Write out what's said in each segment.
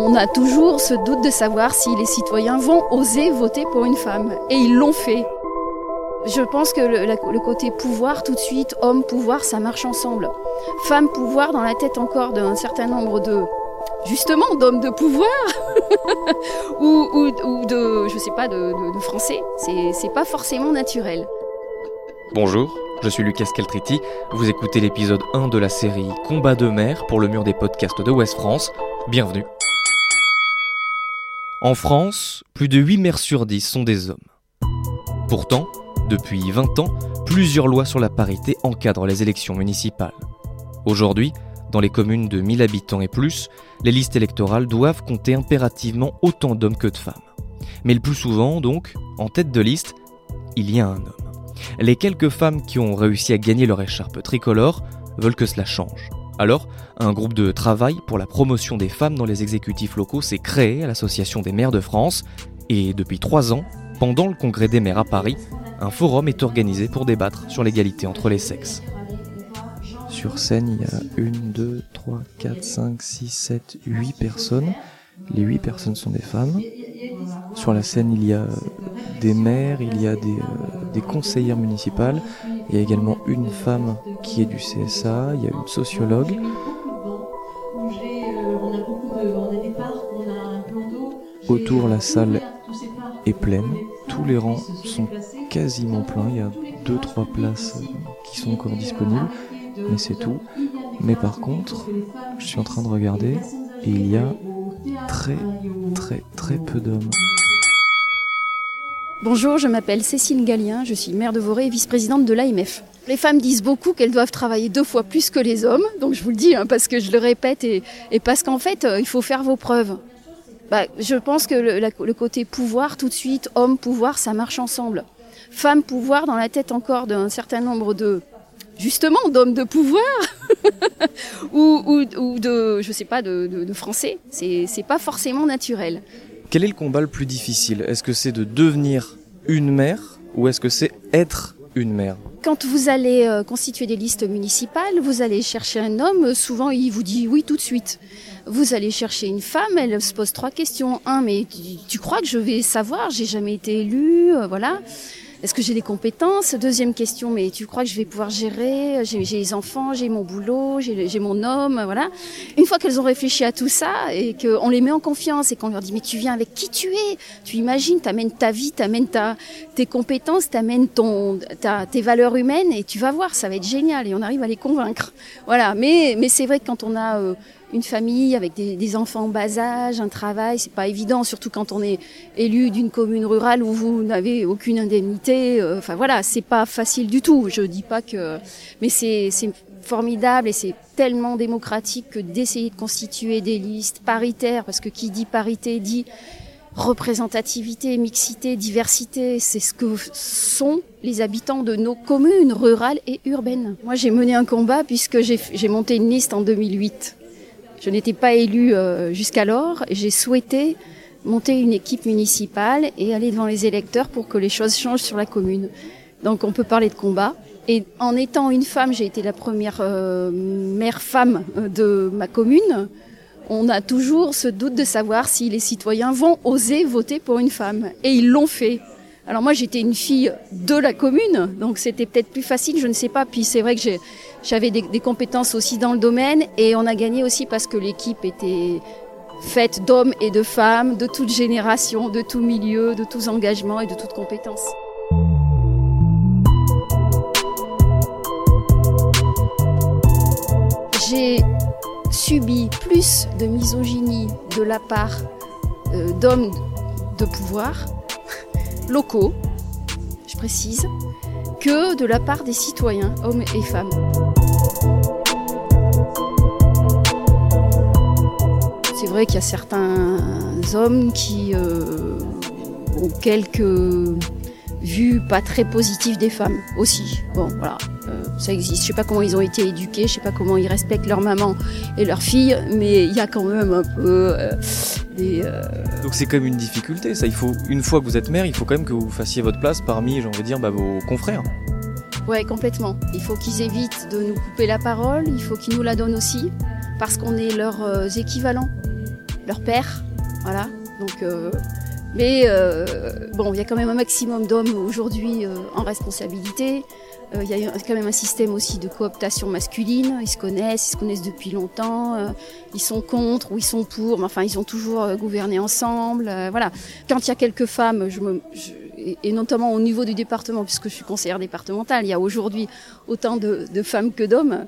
On a toujours ce doute de savoir si les citoyens vont oser voter pour une femme. Et ils l'ont fait. Je pense que le, côté pouvoir, tout de suite, homme, pouvoir, ça marche ensemble. Femme, pouvoir, dans la tête encore d'un certain nombre de, justement, d'hommes de pouvoir, ou, de, je sais pas, de français. C'est pas forcément naturel. Bonjour, je suis Lucas Caltriti. Vous écoutez l'épisode 1 de la série Combat de mer pour le mur des podcasts de Ouest France. Bienvenue. En France, plus de 8 maires sur 10 sont des hommes. Pourtant, depuis 20 ans, plusieurs lois sur la parité encadrent les élections municipales. Aujourd'hui, dans les communes de 1000 habitants et plus, les listes électorales doivent compter impérativement autant d'hommes que de femmes. Mais le plus souvent, donc, en tête de liste, il y a un homme. Les quelques femmes qui ont réussi à gagner leur écharpe tricolore veulent que cela change. Alors, un groupe de travail pour la promotion des femmes dans les exécutifs locaux s'est créé à l'Association des maires de France, et depuis trois ans, pendant le congrès des maires à Paris, un forum est organisé pour débattre sur l'égalité entre les sexes. Sur scène, il y a une, deux, trois, quatre, cinq, six, sept, huit personnes. Les huit personnes sont des femmes. Sur la scène, il y a des maires, il y a des, euh, des conseillères municipales, il y a également une femme qui est du CSA, il y a une sociologue. Autour, la salle est pleine, tous les rangs sont quasiment pleins, il y a deux trois places qui sont encore disponibles, mais c'est tout. Mais par contre, je suis en train de regarder et il y a très très très peu d'hommes. Bonjour, je m'appelle Cécile Gallien, je suis maire de Voré et vice-présidente de l'AMF. Les femmes disent beaucoup qu'elles doivent travailler deux fois plus que les hommes, donc je vous le dis hein, parce que je le répète et, parce qu'en fait, euh, il faut faire vos preuves. Bah, je pense que le, côté pouvoir, tout de suite, homme, pouvoir, ça marche ensemble. Femme, pouvoir, dans la tête encore d'un certain nombre de, justement, d'hommes de pouvoir, ou, ou, ou, de, je sais pas, de, de, de français. C'est pas forcément naturel. Quel est le combat le plus difficile? Est-ce que c'est de devenir une mère ou est-ce que c'est être une mère Quand vous allez euh, constituer des listes municipales, vous allez chercher un homme, souvent il vous dit oui tout de suite. Vous allez chercher une femme, elle se pose trois questions. Un, mais tu, tu crois que je vais savoir? J'ai jamais été élue, euh, voilà. Est-ce que j'ai des compétences? Deuxième question, mais tu crois que je vais pouvoir gérer? J'ai les enfants, j'ai mon boulot, j'ai mon homme, voilà. Une fois qu'elles ont réfléchi à tout ça et qu'on les met en confiance et qu'on leur dit mais tu viens avec qui tu es? Tu imagines, t'amènes ta vie, t'amènes ta, tes compétences, t'amènes ton, tes valeurs humaines et tu vas voir, ça va être génial et on arrive à les convaincre. Voilà, mais, mais c'est vrai que quand on a euh, une famille avec des, enfants en bas âge, un travail, c'est pas évident, surtout quand on est élu d'une commune rurale où vous n'avez aucune indemnité. Euh, enfin voilà, c'est pas facile du tout. Je dis pas que, mais c'est formidable et c'est tellement démocratique que d'essayer de constituer des listes paritaires, parce que qui dit parité dit représentativité, mixité, diversité, c'est ce que sont les habitants de nos communes rurales et urbaines. Moi, j'ai mené un combat puisque j'ai monté une liste en 2008 je n'étais pas élue euh, jusqu'alors. J'ai souhaité monter une équipe municipale et aller devant les électeurs pour que les choses changent sur la commune. Donc on peut parler de combat. Et en étant une femme, j'ai été la première euh, mère femme euh, de ma commune. On a toujours ce doute de savoir si les citoyens vont oser voter pour une femme. Et ils l'ont fait. Alors moi j'étais une fille de la commune, donc c'était peut-être plus facile, je ne sais pas. Puis c'est vrai que j'avais des, compétences aussi dans le domaine et on a gagné aussi parce que l'équipe était faite d'hommes et de femmes, de toute génération, de tout milieu, de tous engagements et de toutes compétences. J'ai subi plus de misogynie de la part euh, d'hommes de pouvoir locaux, je précise, que de la part des citoyens, hommes et femmes. Vrai qu'il y a certains hommes qui euh, ont quelques vues pas très positives des femmes aussi. Bon, voilà, euh, ça existe. Je sais pas comment ils ont été éduqués, je sais pas comment ils respectent leur maman et leur fille, mais il y a quand même un peu euh, des. Euh... Donc c'est quand même une difficulté. Ça, il faut une fois que vous êtes mère, il faut quand même que vous fassiez votre place parmi, j'ai envie de dire, bah, vos confrères. Ouais, complètement. Il faut qu'ils évitent de nous couper la parole. Il faut qu'ils nous la donnent aussi, parce qu'on est leurs équivalents. Leur père. Voilà. Donc, mais bon, il y a quand même un maximum d'hommes aujourd'hui en responsabilité. Il y a quand même un système aussi de cooptation masculine. Ils se connaissent, ils se connaissent depuis longtemps. ils sont contre ou ils sont pour, mais enfin, ils ont toujours gouverné ensemble. voilà. Quand il y a quelques femmes, je me, et, notamment au niveau du département, puisque je suis conseillère départementale, il y a aujourd'hui autant de, femmes que d'hommes.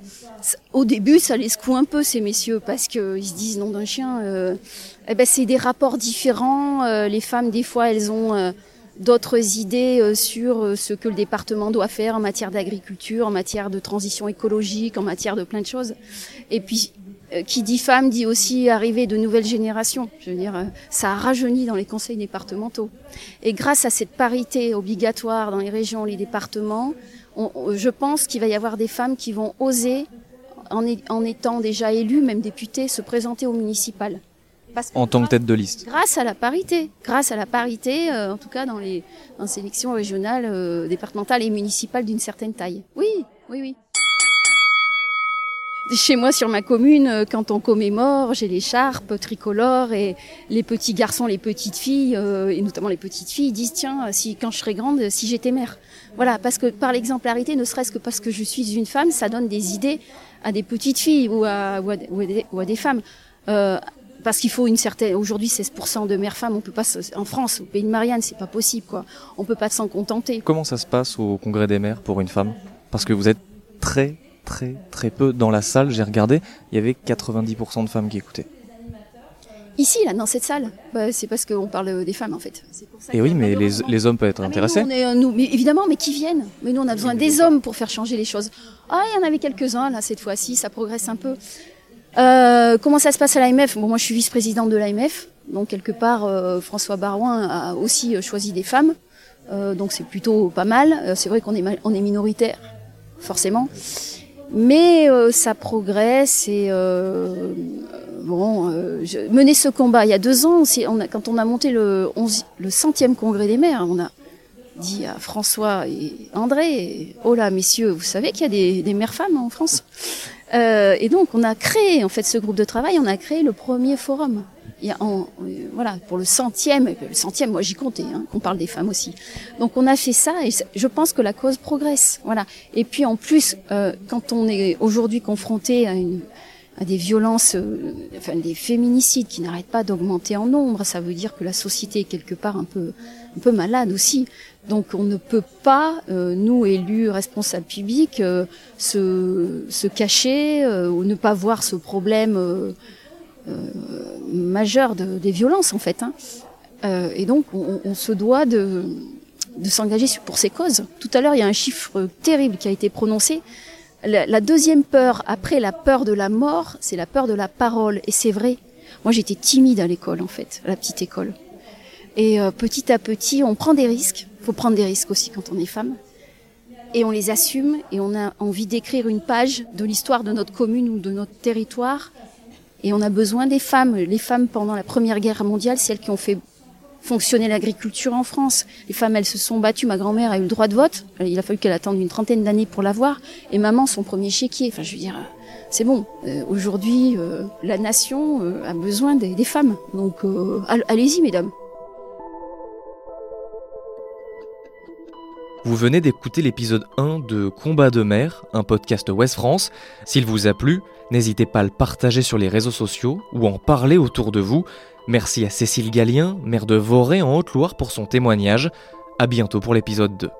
Au début, ça les secoue un peu ces messieurs parce qu'ils se disent non d'un chien. Euh, eh ben c'est des rapports différents. Euh, les femmes, des fois, elles ont euh, d'autres idées sur ce que le département doit faire en matière d'agriculture, en matière de transition écologique, en matière de plein de choses. Et puis qui dit femme dit aussi arriver de nouvelles générations. Je veux dire, euh, ça a rajeuni dans les conseils départementaux. Et grâce à cette parité obligatoire dans les régions, les départements, je pense qu'il va y avoir des femmes qui vont oser, en, en étant déjà élues, même députées, se présenter au municipal. en tant que tête de liste. Grâce à la parité, grâce à la parité, euh, en tout cas dans les, dans les sélections régionales, départementales et municipales d'une certaine taille. Oui, oui, oui. Chez moi, sur ma commune, euh, quand on commémore, j'ai l'écharpe tricolore et les petits garçons, les petites filles, euh, et notamment les petites filles, disent tiens, si quand je serai grande, si j'étais mère. Voilà, parce que par l'exemplarité, ne serait-ce que parce que je suis une femme, ça donne des idées à des petites filles ou à, ou à, des, femmes. Euh, parce qu'il faut une certaine. Aujourd'hui, 16% de mères femmes. On peut pas. En France, au pays de Marianne, c'est pas possible, quoi. On peut pas s'en contenter. Comment ça se passe au Congrès des mères pour une femme? Parce que vous êtes très très très peu dans la salle. J'ai regardé, il y avait 90% de femmes qui écoutaient. Ici, là, dans cette salle, bah, c'est parce qu'on parle des femmes en fait. Et oui, mais les, hommes peuvent être ah, intéressés. Euh, nous, mais évidemment, mais qui viennent? Mais nous, on a besoin des hommes pour faire changer les choses. Ah, il y en avait quelques-uns là cette fois-ci, ça progresse un peu. Euh, comment ça se passe à l'AMF Bon, moi, je suis vice-présidente de l'AMF, donc quelque part, euh, François Barouin a aussi choisi des femmes, donc c'est plutôt pas mal. c'est vrai qu'on est, on est minoritaire, forcément. Mais euh, ça progresse et euh, bon, euh, mener ce combat. Il y a deux ans, quand on a monté le, 11, le centième congrès des maires, on a dit à François et André, oh là messieurs, vous savez qu'il y a des, des mères femmes en France? Euh, et donc on a créé en fait ce groupe de travail, on a créé le premier forum a en, voilà, pour le centième, le centième, moi j'y comptais, hein, qu'on parle des femmes aussi. Donc on a fait ça et je pense que la cause progresse, voilà. Et puis en plus, euh, quand on est aujourd'hui confronté à, une, à des violences, euh, enfin des féminicides qui n'arrêtent pas d'augmenter en nombre, ça veut dire que la société est quelque part un peu, un peu malade aussi. Donc on ne peut pas, euh, nous élus responsables publics, euh, se, se cacher ou ne pas voir ce problème euh, majeur de, des violences en fait. Hein. Euh, et donc on, on, se doit de, de s'engager pour ces causes. Tout à l'heure, il y a un chiffre terrible qui a été prononcé. La, la deuxième peur, après la peur de la mort, c'est la peur de la parole. Et c'est vrai. Moi, j'étais timide à l'école, en fait, à la petite école. Et euh, petit à petit, on prend des risques. Faut prendre des risques aussi quand on est femme. Et on les assume et on a envie d'écrire une page de l'histoire de notre commune ou de notre territoire et on a besoin des femmes. Les femmes, pendant la Première Guerre mondiale, celles qui ont fait fonctionner l'agriculture en France. Les femmes, elles se sont battues. Ma grand-mère a eu le droit de vote. Il a fallu qu'elle attende une trentaine d'années pour l'avoir. Et maman, son premier chéquier. Enfin, je veux dire, c'est bon. Euh, aujourd'hui, euh, la nation euh, a besoin des, des femmes. Donc, allez-y, mesdames. Vous venez d'écouter l'épisode 1 de Combat de mer, un podcast Ouest France. S'il vous a plu, n'hésitez pas à le partager sur les réseaux sociaux ou en parler autour de vous. Merci à Cécile Gallien, maire de Voré en Haute-Loire pour son témoignage. À bientôt pour l'épisode 2.